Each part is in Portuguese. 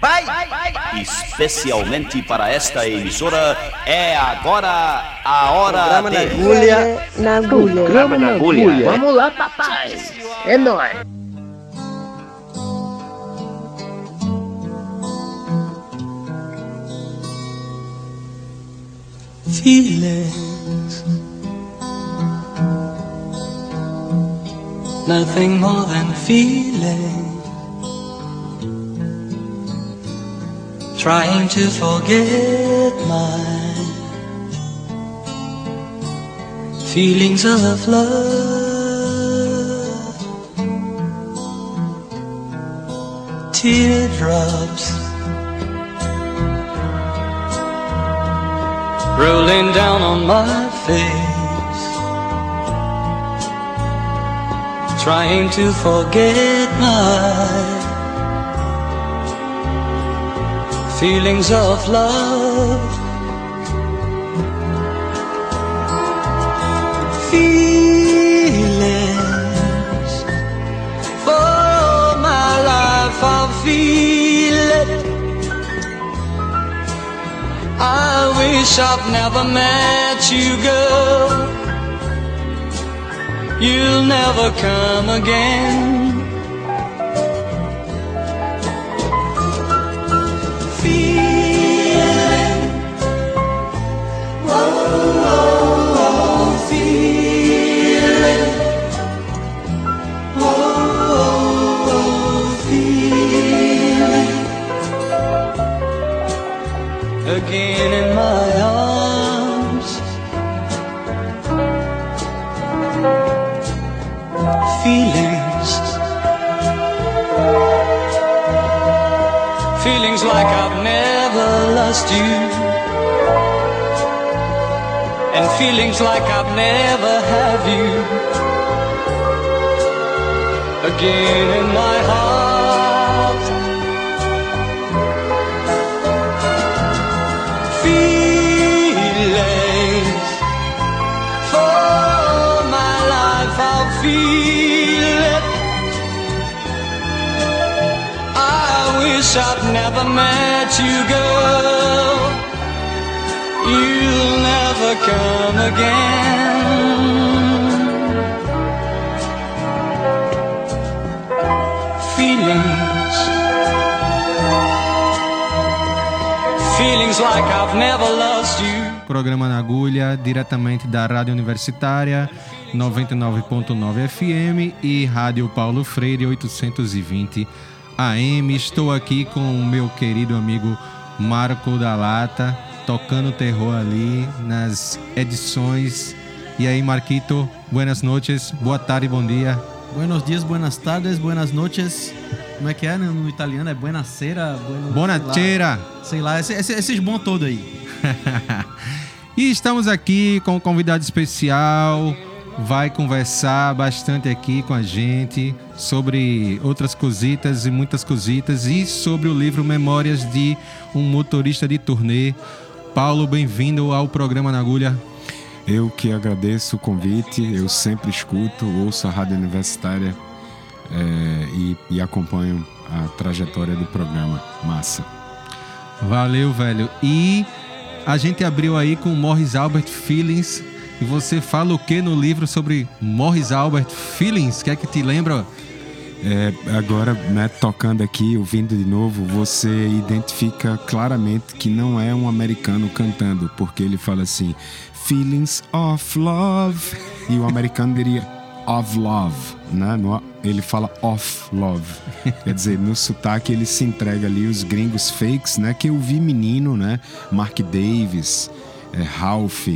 Vai! Especialmente para esta emissora, é agora a hora Programa na de... agulha. Na agulha. Programa na agulha. Vamos lá, papai. É nóis. feelings. Nothing more than feeling. Trying to forget my feelings of love. Teardrops. Rolling down on my face, trying to forget my feelings of love. Feelings for all my life I'll feel it. I wish I'd never met you, girl. You'll never come again. Feelings like I've never have you again in my heart. feelings. For my life, I'll feel it. I wish I'd never met you, girl. You'll never come Programa na agulha, diretamente da Rádio Universitária 99.9 FM e Rádio Paulo Freire 820 AM. Estou aqui com o meu querido amigo Marco da Lata, tocando terror ali nas edições. E aí, Marquito, buenas noches, boa tarde, bom dia. Buenos dias, buenas tardes, buenas noches. Como é que é no, no italiano? É buonasera, bueno, Buonasera. Sei lá, sei lá esse- esses bons todos aí. E estamos aqui com um convidado especial, vai conversar bastante aqui com a gente sobre outras cositas e muitas cositas e sobre o livro Memórias de um Motorista de Turnê. Paulo, bem-vindo ao programa na agulha. Eu que agradeço o convite, eu sempre escuto, ouço a Rádio Universitária é, e, e acompanho a trajetória do programa. Massa. Valeu, velho. E a gente abriu aí com Morris Albert Feelings. E você fala o que no livro sobre Morris Albert Feelings? Quer que te lembra? É, agora, né, tocando aqui, ouvindo de novo, você identifica claramente que não é um americano cantando, porque ele fala assim, feelings of love, e o americano diria of love, né? No- ele fala of love. Quer dizer, no sotaque ele se entrega ali os gringos fakes, né? Que eu vi menino, né? Mark Davis, é, Ralph,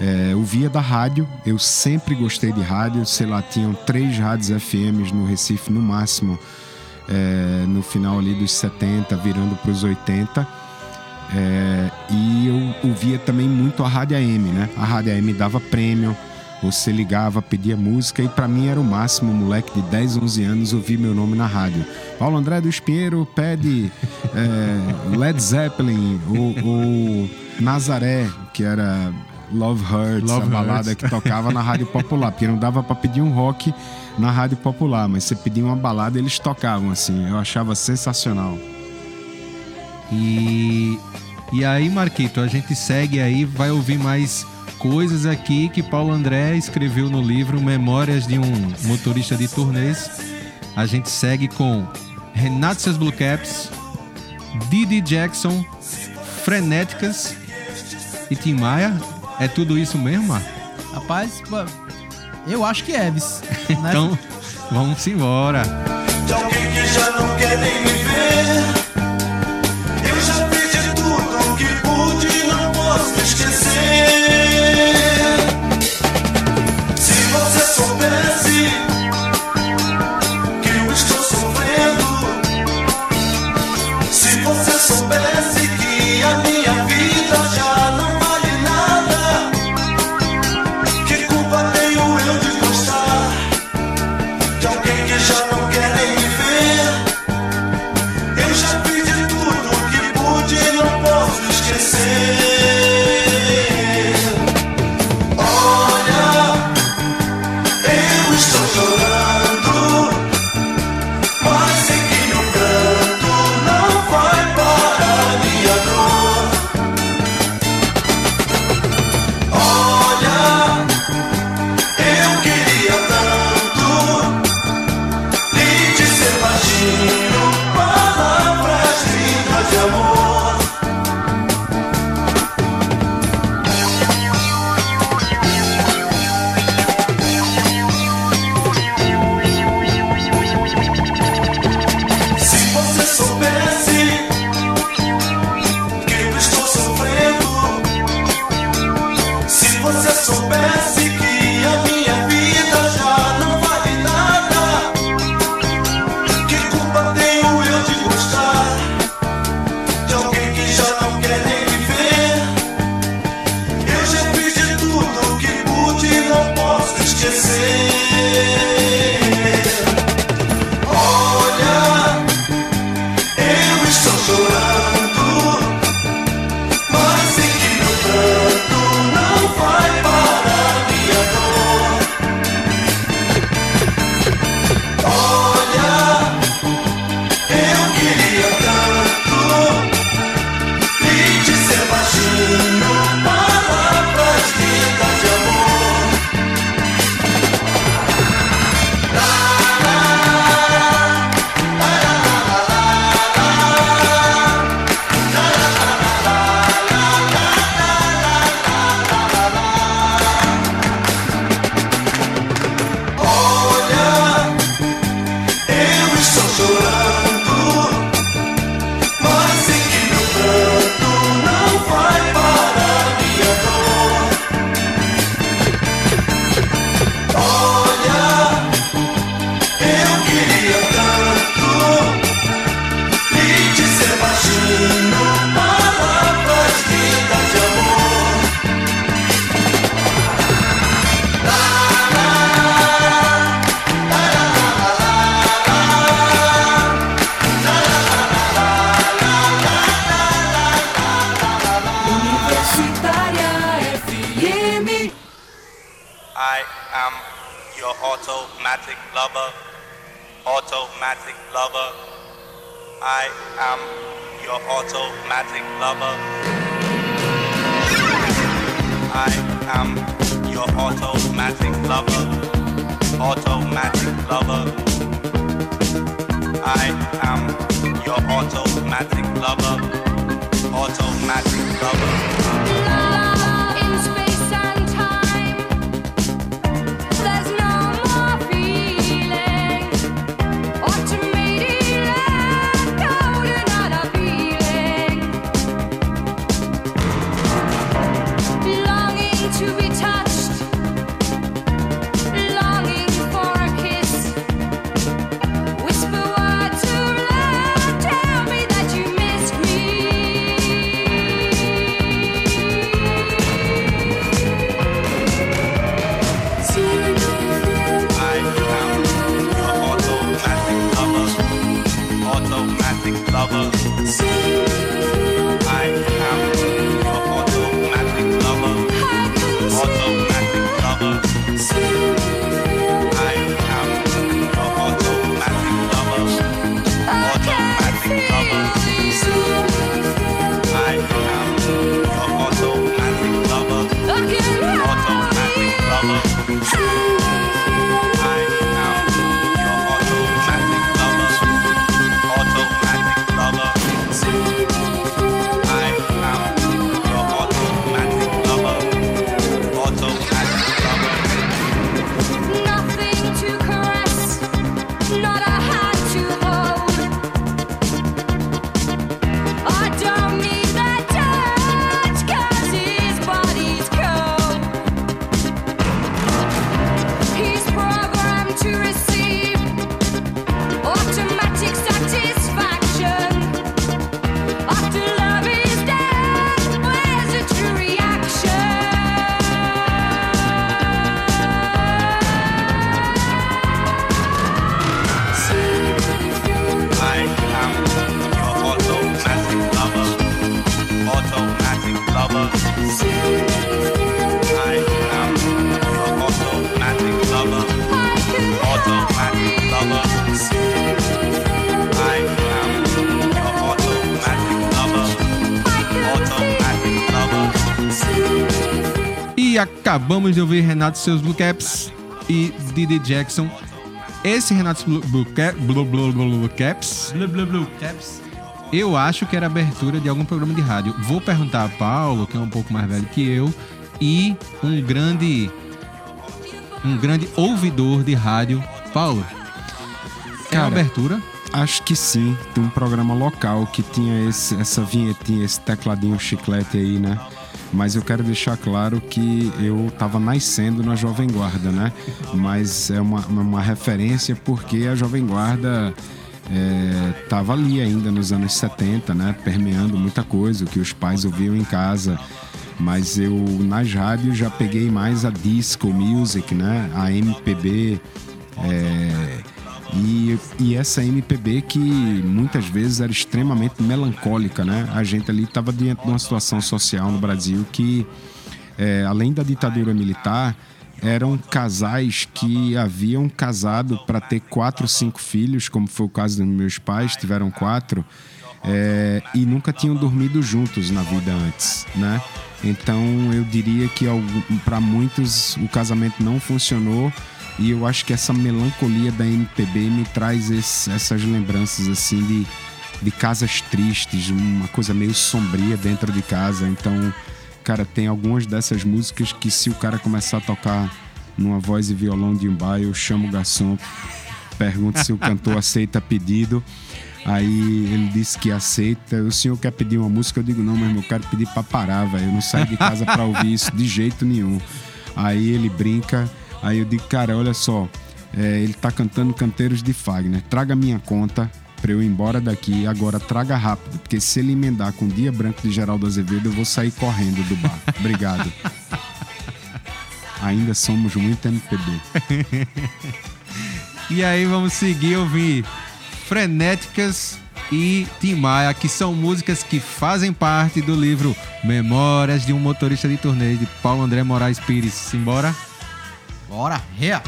é, eu via da rádio, eu sempre gostei de rádio, sei lá, tinham três rádios FMs no Recife no máximo, é, no final ali dos 70, virando para os 80. É, e eu ouvia também muito a Rádio AM, né? A Rádio AM dava prêmio, você ligava, pedia música e para mim era o máximo, moleque de 10, 11 anos, ouvir meu nome na rádio. Paulo André do Espinheiro pede é, Led Zeppelin, ou, ou Nazaré, que era Love Hurts, Love a balada Hurts. que tocava na rádio popular, porque não dava para pedir um rock na rádio popular, mas você pedia uma balada eles tocavam assim, eu achava sensacional. E, e aí, Marquito, a gente segue aí, vai ouvir mais coisas aqui que Paulo André escreveu no livro Memórias de um Motorista de Turnês. A gente segue com Renato Seus Blue Caps, Didi Jackson, Frenéticas e Tim Maia. É tudo isso mesmo, Mar? Rapaz, eu acho que é, vis. né? Então, vamos embora. De alguém que já não quer nem me ver. Eu já fiz de tudo que pude, não posso esquecer. Automatic lover. I am your automatic lover. I am your automatic lover. Automatic lover. I am your automatic lover. Automatic lover. Acabamos de ouvir Renato seus Blue Caps e Didi Jackson. Esse Renato Blue, Blue, Cap- Blue, Blue, Blue, Blue Caps, Blue, blue, blue, caps. eu acho que era abertura de algum programa de rádio. Vou perguntar a Paulo, que é um pouco mais velho que eu, e um grande um grande ouvidor de rádio. Paulo, é uma Cara, abertura? Acho que sim. Tem um programa local que tinha esse- essa vinhetinha, esse tecladinho chiclete aí, né? Mas eu quero deixar claro que eu tava nascendo na Jovem Guarda, né? Mas é uma, uma referência porque a Jovem Guarda é, tava ali ainda nos anos 70, né? Permeando muita coisa, o que os pais ouviam em casa. Mas eu, nas rádios, já peguei mais a disco music, né? A MPB. é, e, e essa MPB que muitas vezes era extremamente melancólica, né? A gente ali estava diante de uma situação social no Brasil que, é, além da ditadura militar, eram casais que haviam casado para ter quatro, cinco filhos, como foi o caso dos meus pais, tiveram quatro, é, e nunca tinham dormido juntos na vida antes, né? Então eu diria que para muitos o casamento não funcionou e eu acho que essa melancolia da MPB me traz esse- essas lembranças assim de, de casas tristes, uma coisa meio sombria dentro de casa. Então, cara, tem algumas dessas músicas que se o cara começar a tocar numa voz e violão de um bar, eu chamo o garçom, pergunto se o cantor aceita pedido. Aí ele disse que aceita. O senhor quer pedir uma música? Eu digo, não, meu irmão, eu quero pedir pra parar, velho. Eu não saio de casa pra ouvir isso de jeito nenhum. Aí ele brinca. Aí eu digo, cara, olha só, é, ele tá cantando canteiros de Fagner. Traga minha conta pra eu ir embora daqui. Agora traga rápido, porque se ele emendar com o Dia Branco de Geraldo Azevedo, eu vou sair correndo do bar. Obrigado. Ainda somos muito MPB. E aí vamos seguir ouvir Frenéticas e Tim Maia, que são músicas que fazem parte do livro Memórias de um Motorista de Turnê, de Paulo André Moraes Pires. Simbora? Bora, rea.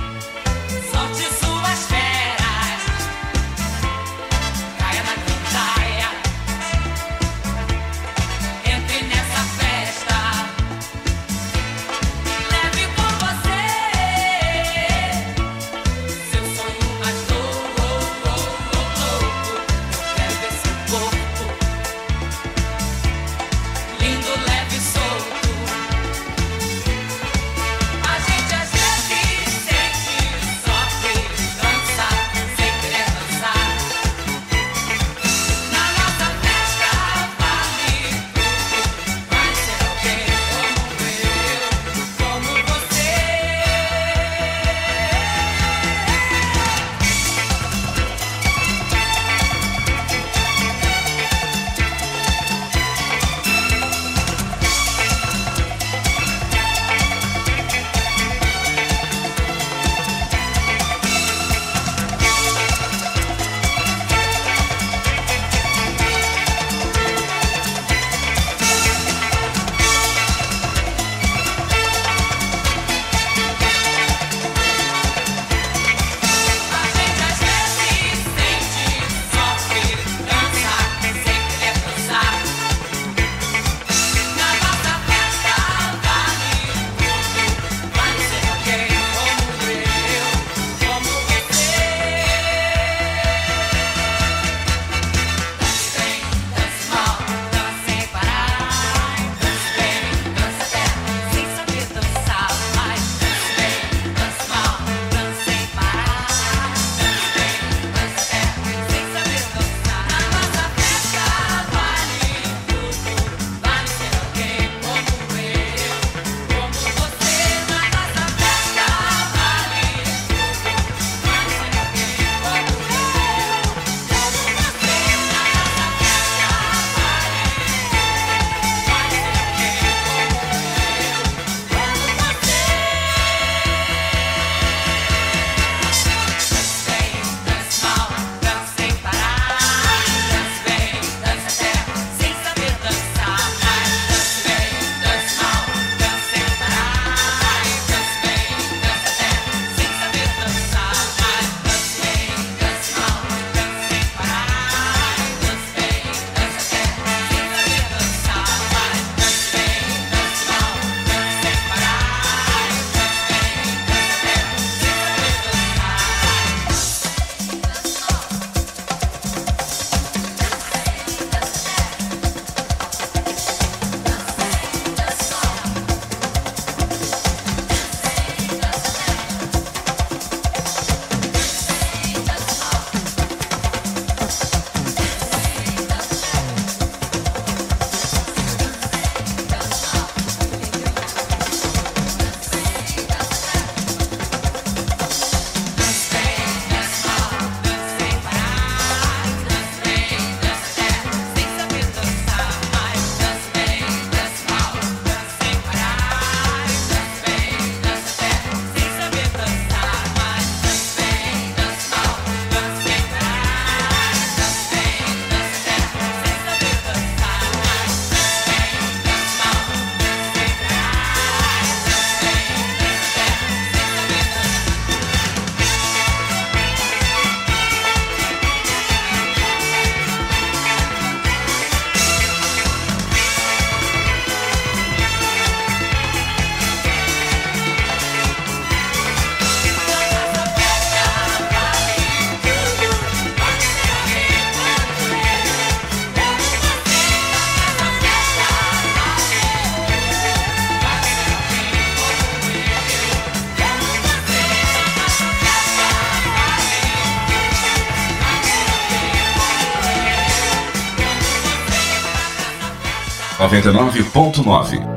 99.9.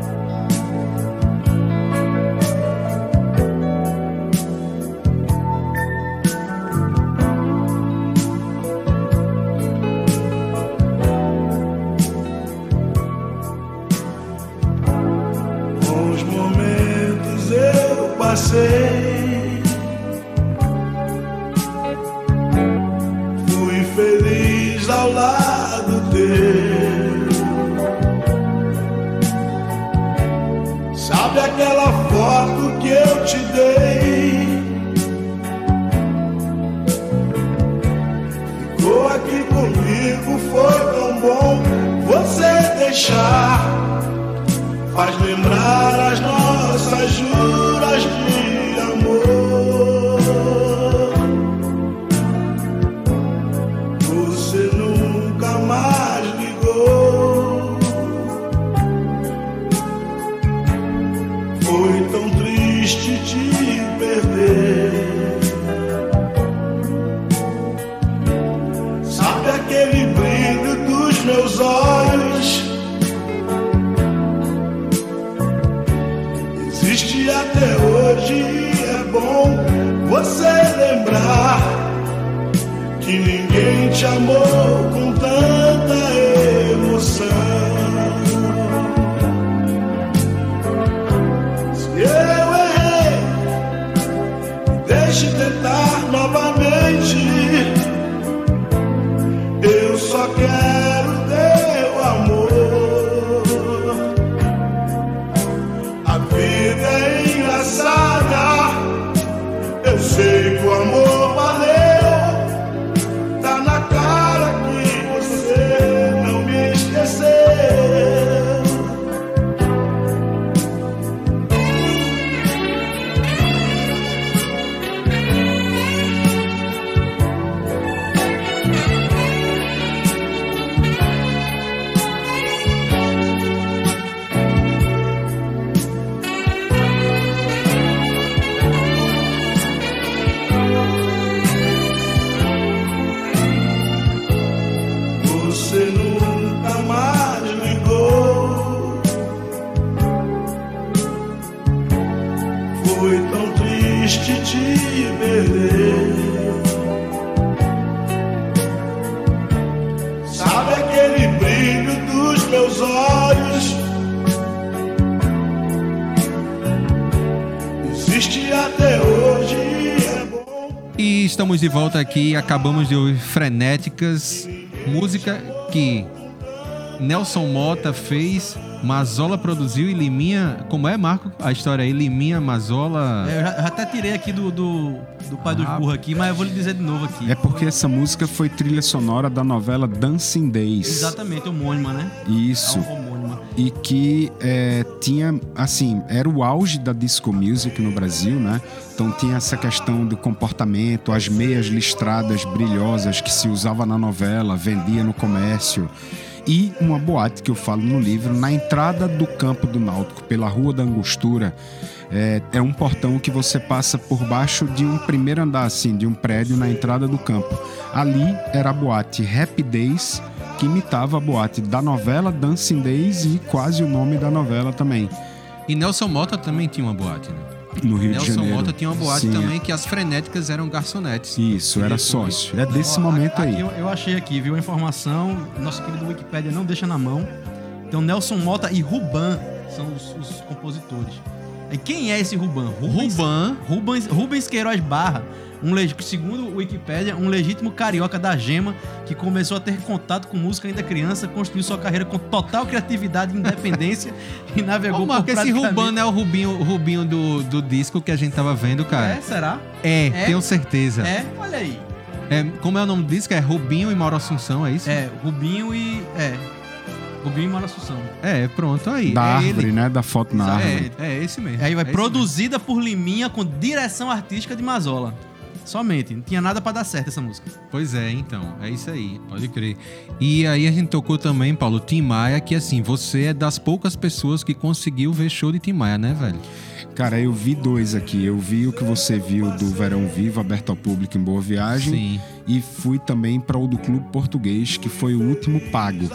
triste te perder. Sabe aquele brilho dos meus olhos? Existe até hoje e é bom você lembrar que ninguém te amou estamos de volta aqui, acabamos de ouvir Frenéticas, música que Nelson Mota fez, Mazola produziu e Liminha. Como é, Marco? A história aí, Liminha, Mazola. É, eu, já, até tirei aqui do, do, do pai dos Ah. burros aqui, mas eu vou lhe dizer de novo aqui. É porque essa música foi trilha sonora da novela Dancing Days. Exatamente, homônima, né? Isso. É homônima. E que é, tinha, assim, era o auge da disco music no Brasil, né? Então tinha essa questão do comportamento, as meias listradas brilhosas que se usava na novela, vendia no comércio. E uma boate que eu falo no livro, na entrada do campo do Náutico, pela Rua da Angostura, é, é um portão que você passa por baixo de um primeiro andar, assim, de um prédio na entrada do campo. Ali era a boate Days, que imitava a boate da novela Dancing Days e quase o nome da novela também, E Nelson Mota também tinha uma boate, né? no Rio de Nelson Janeiro. Mota tinha uma boate Sim, também que as frenéticas eram garçonetes. Isso, era sócio. É desse Ó, momento aqui aí. Eu, eu achei aqui, viu? A informação, nosso querido Wikipedia não deixa na mão. Então, Nelson Mota e Ruban são os, os compositores. E quem é esse Ruban? Ruban. Rubens, Rubens Queiroz Barra, um, leg- segundo o Wikipedia, um legítimo carioca da gema que começou a ter contato com música ainda criança, construiu sua carreira com total criatividade e independência e navegou Ô, Marco, por esse praticamente- Ruban não é o Rubinho, o Rubinho do, do disco que a gente tava vendo, cara? É, será? É, É? tenho certeza. É, olha aí. É, como é o nome do disco? É Rubinho e Mauro Assunção, é isso? É, Rubinho e. É. Rubinho e Mara Assunção. É, pronto, aí. Da é árvore, ele. né? Da foto na árvore. É, é esse mesmo. Aí vai é esse produzida por Liminha com direção artística de Mazola. Somente. Não tinha nada pra dar certo essa música. Pois é, então. É isso aí, pode crer. E aí a gente tocou também, Paulo, Tim Maia, que assim, você é das poucas pessoas que conseguiu ver show de Tim Maia, né, velho? Cara, eu vi dois aqui. Eu vi o que você viu do Verão Vivo, aberto ao público em Boa Viagem. Sim. E fui também para o do Clube Português, que foi o último pago.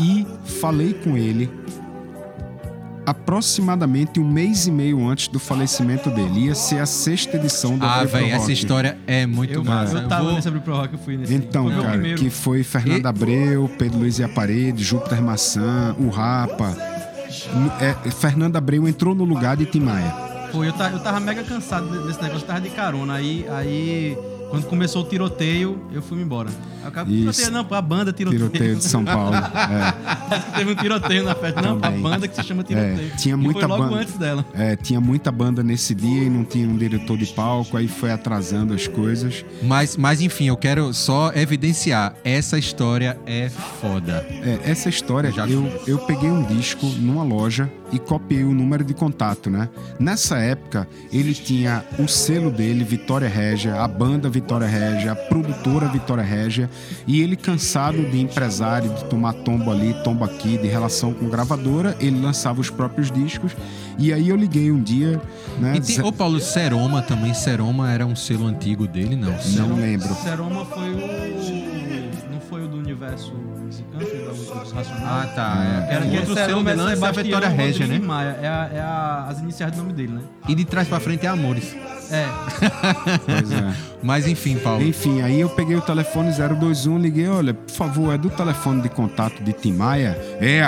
E falei com ele aproximadamente um mês e meio antes do falecimento dele. Ia ser a sexta edição do Ah, velho, essa história é muito Eu, massa. eu tava vou- nesse Abril Pro Rock, eu fui nesse. Então, foi cara, primeiro. que foi Fernando E- Abreu, Pedro Luiz e a Parede, Júpiter Maçã, o Rapa. É, Fernando Abreu entrou no lugar de Tim Maia. Pô, eu, eu tava mega cansado de- desse negócio, tava de carona. Aí, aí quando começou o tiroteio, eu fui embora. Isso. tiroteio não, a banda tiroteio. Tiroteio de São Paulo. É. Teve um tiroteio na festa. Não, Também. a banda que se chama tiroteio. É, tinha E muita foi logo banda. antes dela. É, tinha muita banda nesse dia e não tinha um diretor de palco, aí foi atrasando as coisas. Mas, mas enfim, eu quero só evidenciar. Essa história é foda. É, essa história, Já- eu, eu peguei um disco numa loja e copiei o número de contato, né? Nessa época, ele tinha o selo dele, Vitória Régia, a banda Vitória Régia, a produtora Vitória Régia, e ele cansado de empresário, de tomar tombo ali, tombo aqui, de relação com gravadora, ele lançava os próprios discos, e aí eu liguei um dia, né? E tem, ô Paulo, Seroma também. Seroma era um selo antigo dele, não? Não lembro. Seroma foi o. Não foi o do universo musicante, da dos Racionais? Ah, tá. Era É. que Outro o selo selo de é é a Vitória Rodrigues né? Maia. É, a- é a- as iniciais do nome dele, né? E de trás pra frente é Amores. É. Pois é. Mas enfim, Paulo. Enfim, aí eu peguei o telefone 021, liguei, olha, por favor, é do telefone de contato de Tim Maia? É.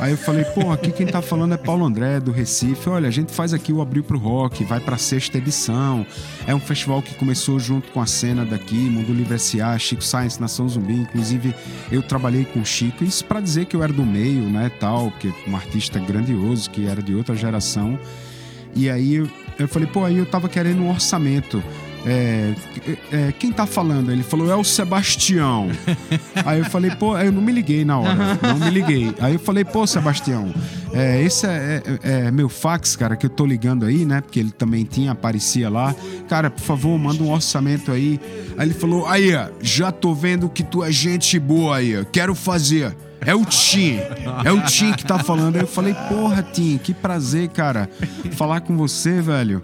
Aí eu falei, pô, aqui quem tá falando é Paulo André, do Recife. Olha, a gente faz aqui o Abril pro Rock, vai pra sexta edição. É um festival que começou junto com a cena daqui, Mundo Livre S.A., Chico Science, Nação Zumbi. Inclusive, eu trabalhei com o Chico. Isso pra dizer que eu era do meio, né, tal, porque um artista grandioso, que era de outra geração. E aí eu falei, pô, aí eu tava querendo um orçamento. É, é, quem tá falando? Ele falou, é o Sebastião. aí eu falei, pô, eu não me liguei na hora, não me liguei. Aí eu falei, pô, Sebastião, é, esse é, é- é meu fax, cara, que eu tô ligando aí, né? Porque ele também tinha, aparecia lá. Cara, por favor, manda um orçamento aí. Aí ele falou, aí, já tô vendo que tu é gente boa aí, quero fazer. É o Tim. É o Tim que tá falando. Aí eu falei, porra, Tim, que prazer, cara, falar com você, velho.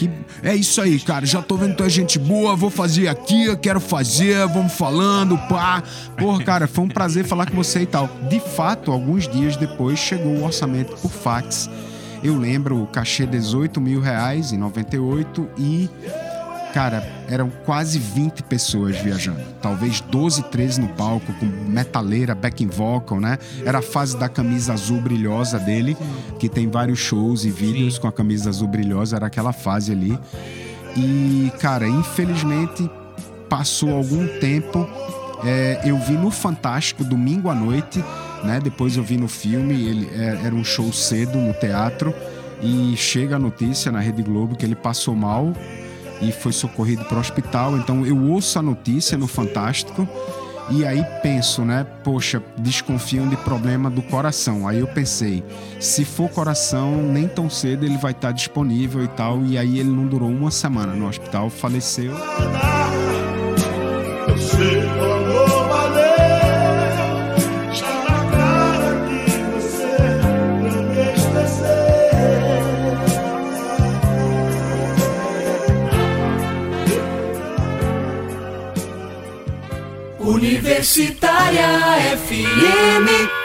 Que... É isso aí, cara. Já tô vendo que tu é gente boa, vou fazer aqui, eu quero fazer, vamos falando, pá. Porra, cara, foi um prazer falar com você e tal. De fato, alguns dias depois chegou o orçamento por fax. Eu lembro o cachê 18 mil reais em 98 e Cara, eram quase 20 pessoas viajando. Talvez 12, 13 no palco, com metaleira, backing vocal, né? Era a fase da camisa azul brilhosa dele, que tem vários shows e vídeos com a camisa azul brilhosa, era aquela fase ali. E, cara, infelizmente, passou algum tempo. é, eu vi no Fantástico domingo à noite, né? Depois eu vi no filme, ele é, era um show cedo no teatro. E chega a notícia na Rede Globo que ele passou mal e foi socorrido para o hospital. Então eu ouço a notícia no Fantástico e aí penso, né? Poxa, desconfiam de problema do coração. Aí eu pensei, se for coração, nem tão cedo ele vai estar disponível e tal. E aí ele não durou uma semana no hospital, faleceu. Universitária FM.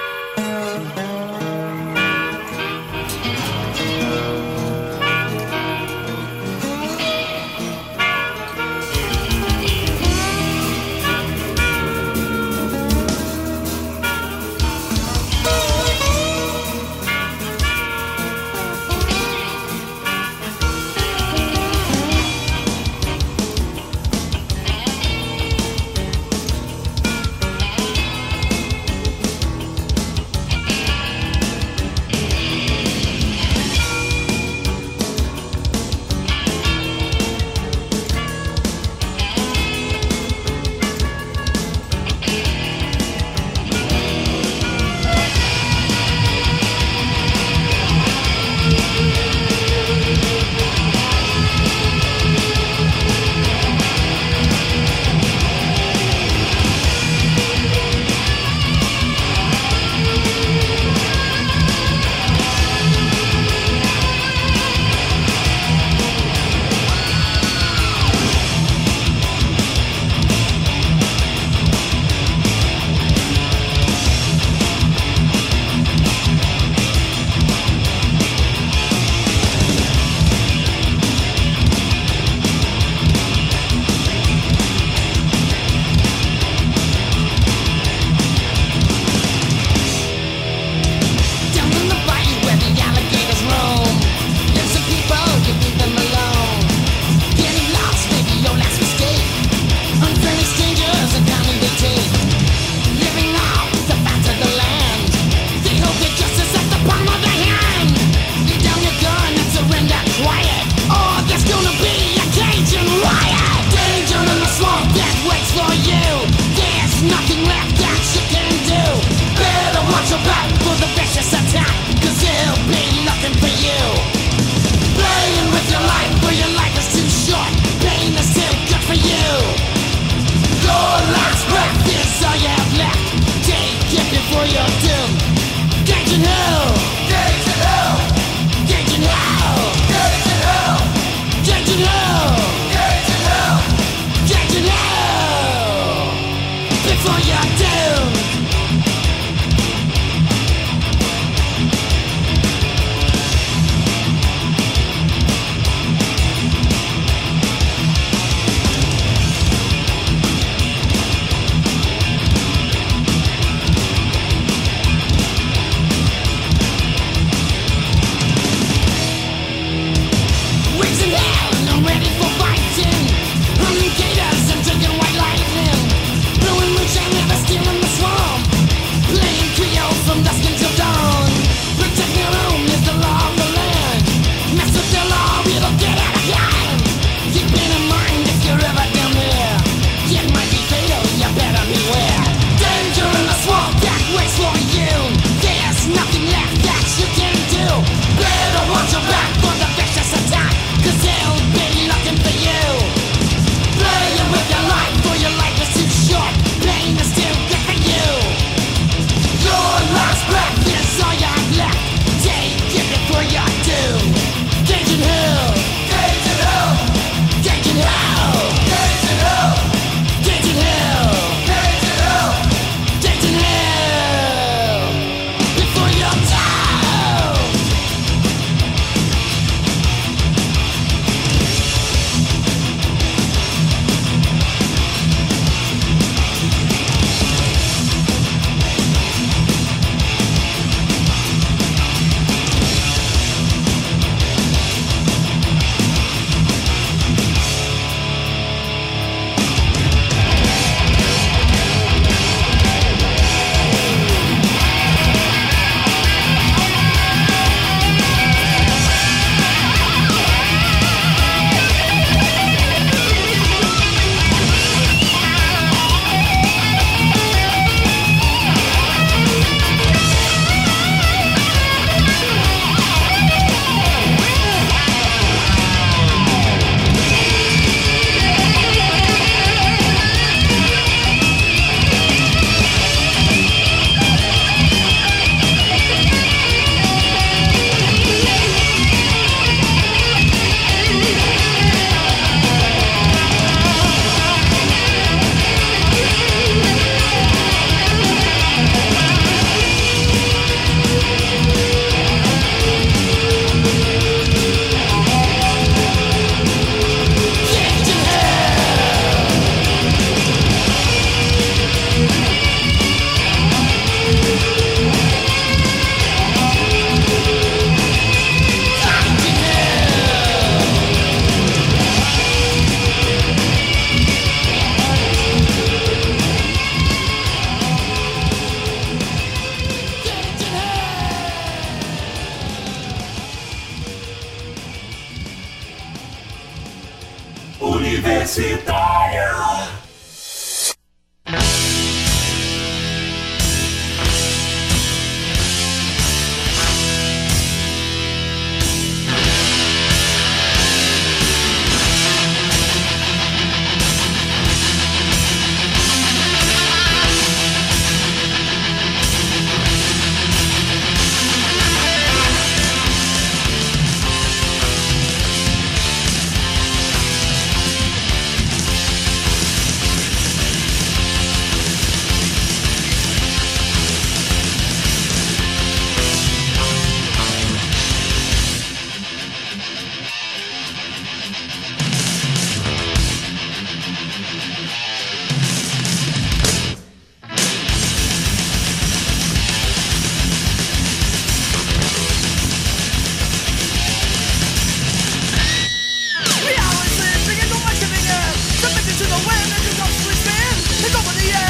when the disasters spin, it's over the edge.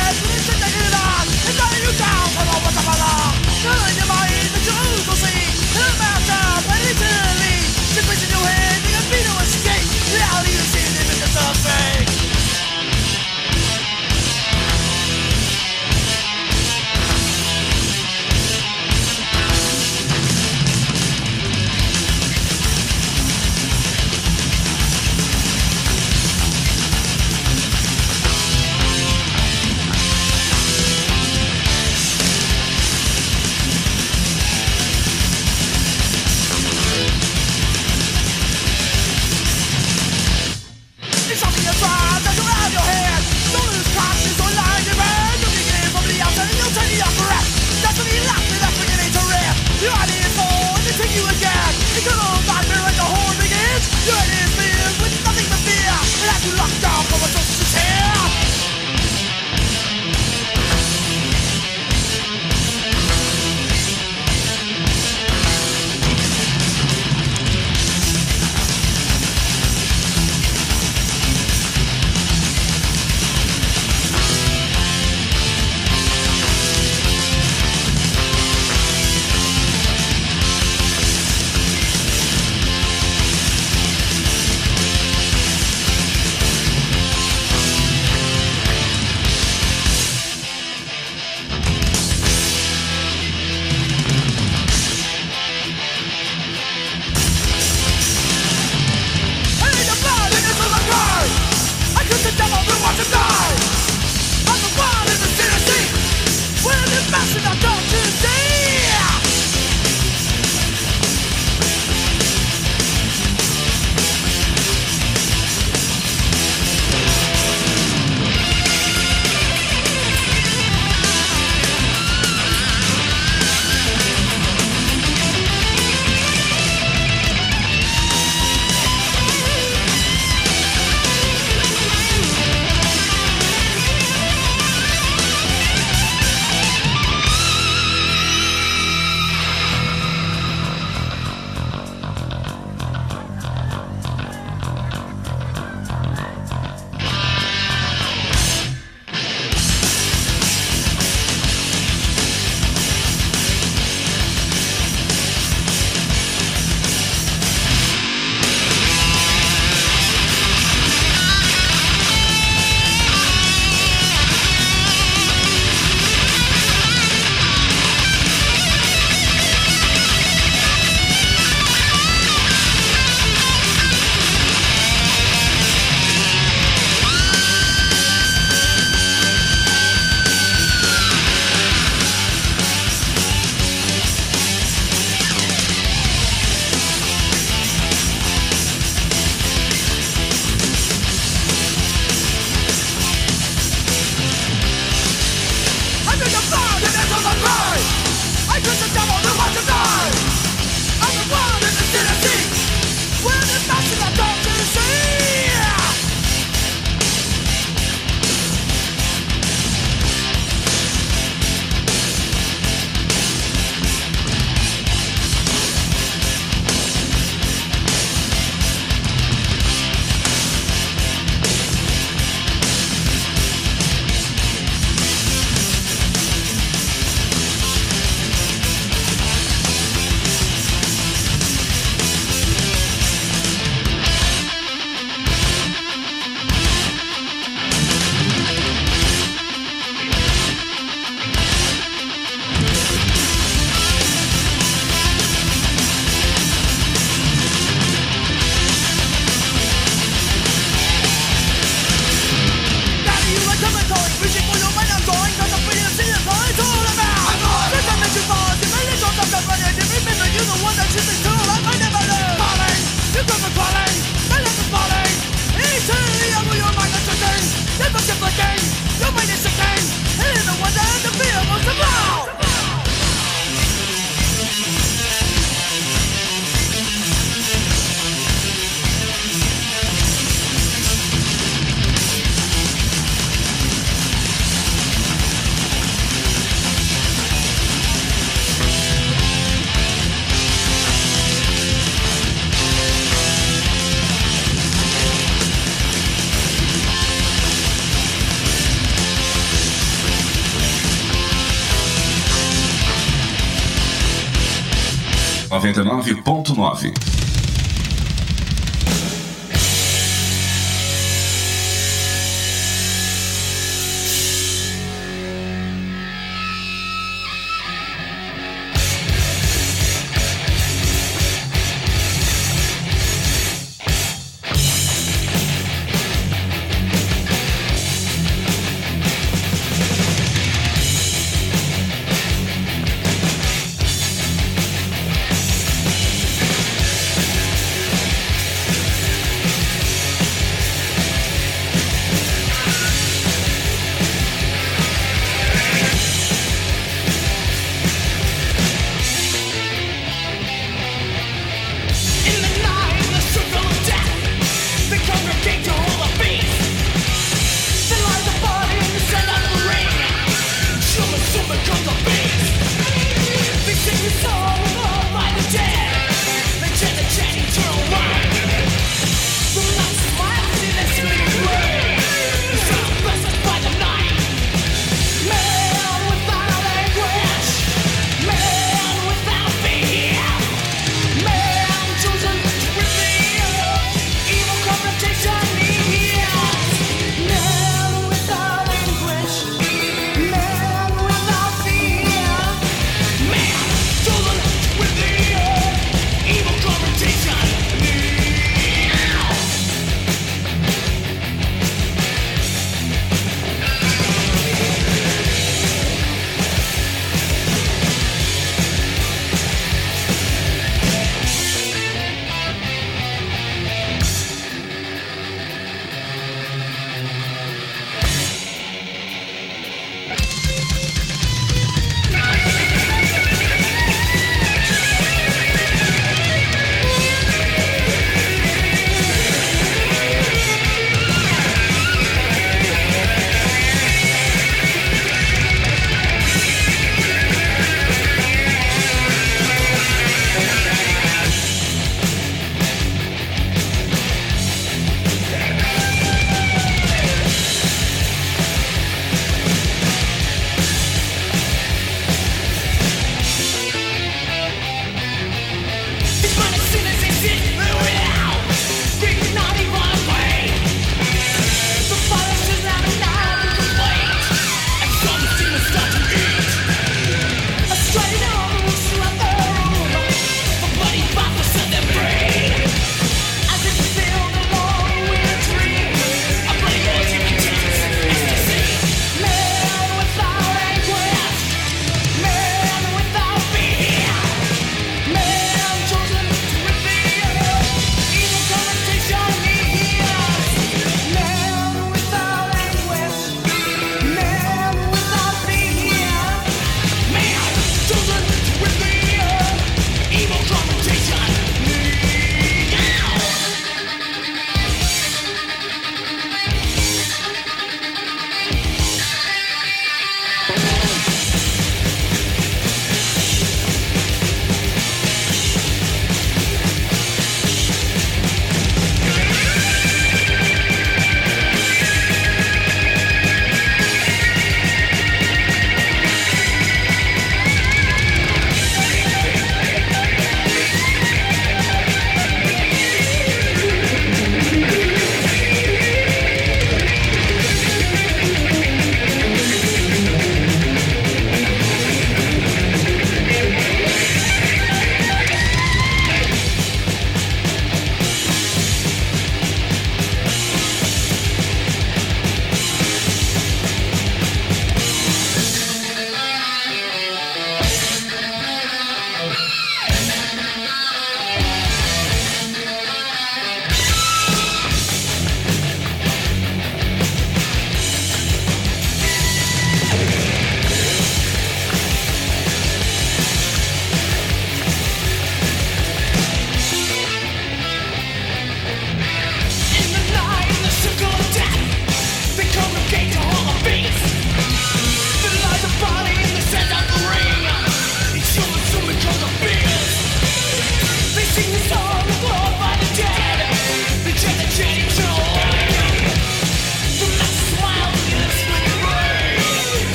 99.9.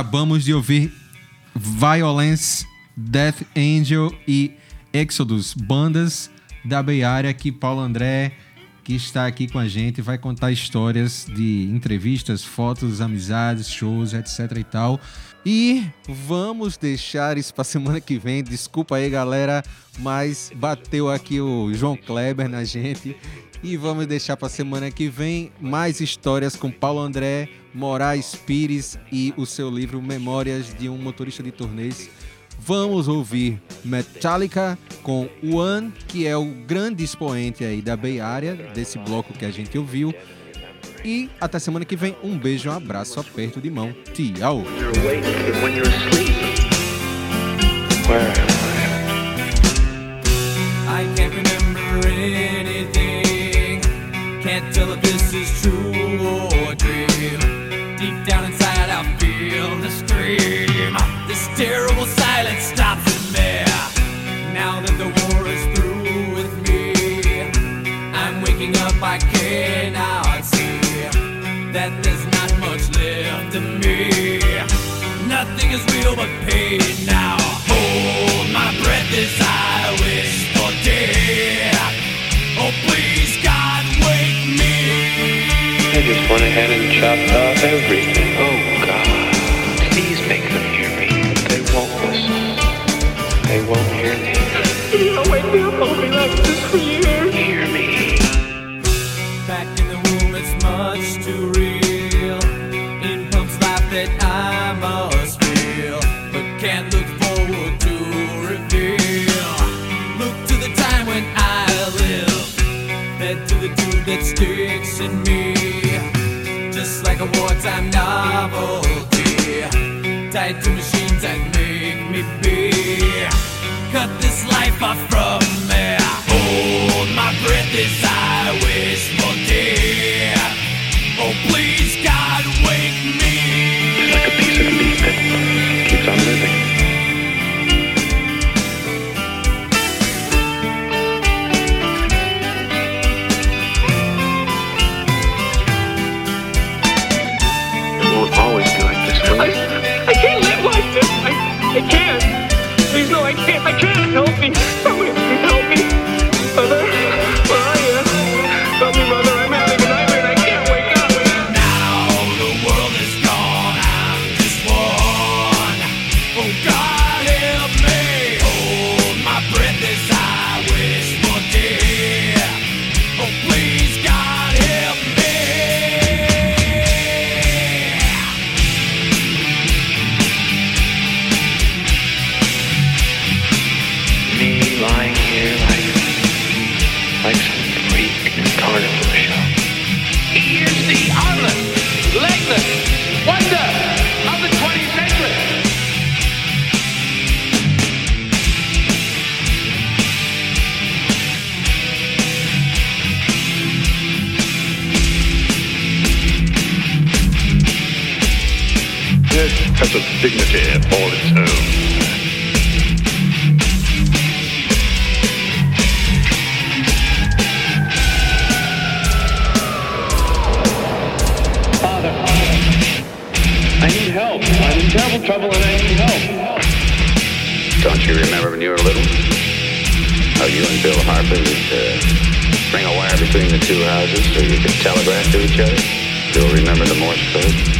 acabamos de ouvir Violence, Death Angel e Exodus, bandas da Bay Area que Paulo André, que está aqui com a gente, vai contar histórias de entrevistas, fotos, amizades, shows, etc e tal. E vamos deixar isso para semana que vem. Desculpa aí, galera, mas bateu aqui o João Kleber na gente. E vamos deixar para semana que vem mais histórias com Paulo André, Moraes Pires e o seu livro Memórias de um Motorista de Turnês. Vamos ouvir Metallica com One, que é o grande expoente aí da Bay Area, desse bloco que a gente ouviu. E até semana que vem. Um beijo, um abraço, aperto de mão. Tchau. I can't Can't tell if this is true or a dream. Deep down inside, I feel the scream. This terrible silence stops in there. Now that the war is through with me, I'm waking up. I cannot see that there's not much left of me. Nothing is real but pain now. Went ahead and chopped off everything. Oh God, please make them hear me. They won't listen. They won't hear me. You know, wake me up. I'll be like this for years. Hear me. Back in the room, it's much too real. In pumps life that I must feel, but can't look forward to reveal. Look to the time when I lived, fed to the tube that sticks in me, just like a wartime novelty. Tied to machines that make me be. Cut this life off when you were little? How you and Bill Harper would uh, string a wire between the two houses so you could telegraph to each other? Still remember the Morse code?